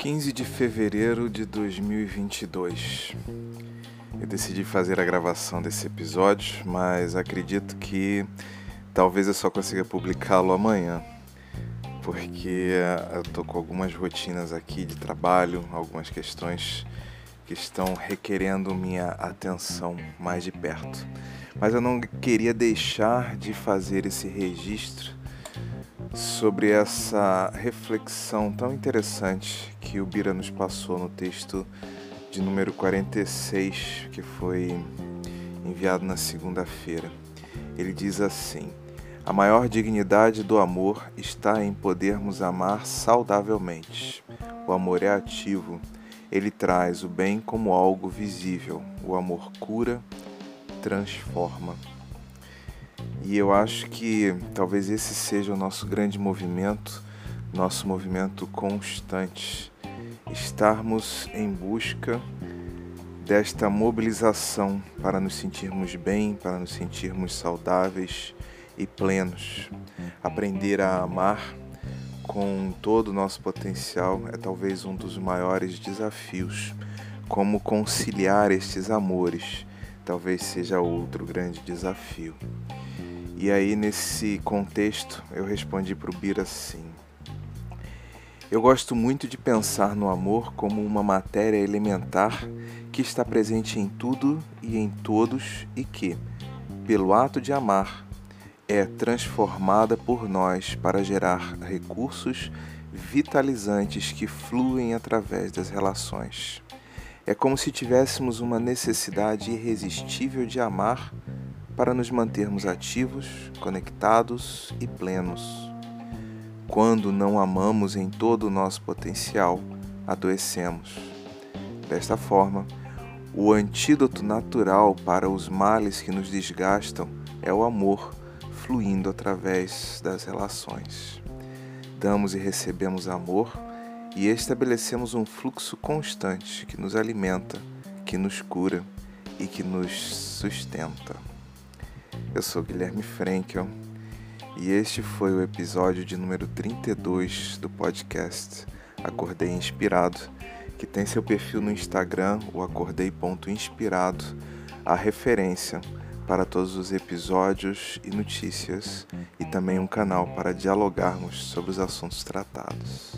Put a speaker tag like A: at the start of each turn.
A: 15 de fevereiro de 2022. Eu decidi fazer a gravação desse episódio, mas acredito que talvez eu só consiga publicá-lo amanhã, porque eu tô com algumas rotinas aqui de trabalho, algumas questões que estão requerendo minha atenção mais de perto. Mas eu não queria deixar de fazer esse registro sobre essa reflexão tão interessante que o Bira nos passou no texto de número 46, que foi enviado na segunda-feira. Ele diz assim: A maior dignidade do amor está em podermos amar saudavelmente. O amor é ativo, ele traz o bem como algo visível. O amor cura, transforma. E eu acho que talvez esse seja o nosso grande movimento, nosso movimento constante. Estarmos em busca desta mobilização para nos sentirmos bem, para nos sentirmos saudáveis e plenos. Aprender a amar com todo o nosso potencial é talvez um dos maiores desafios. Como conciliar estes amores talvez seja outro grande desafio. E aí, nesse contexto, eu respondi para o Bira assim: Eu gosto muito de pensar no amor como uma matéria elementar que está presente em tudo e em todos e que, pelo ato de amar, é transformada por nós para gerar recursos vitalizantes que fluem através das relações. É como se tivéssemos uma necessidade irresistível de amar para nos mantermos ativos, conectados e plenos. Quando não amamos em todo o nosso potencial, adoecemos. Desta forma, o antídoto natural para os males que nos desgastam é o amor fluindo através das relações. Damos e recebemos amor e estabelecemos um fluxo constante que nos alimenta, que nos cura e que nos sustenta. Eu sou Guilherme Frankel e este foi o episódio de número 32 do podcast Acordei Inspirado, que tem seu perfil no Instagram, o acordei.inspirado, a referência para todos os episódios e notícias e também um canal para dialogarmos sobre os assuntos tratados.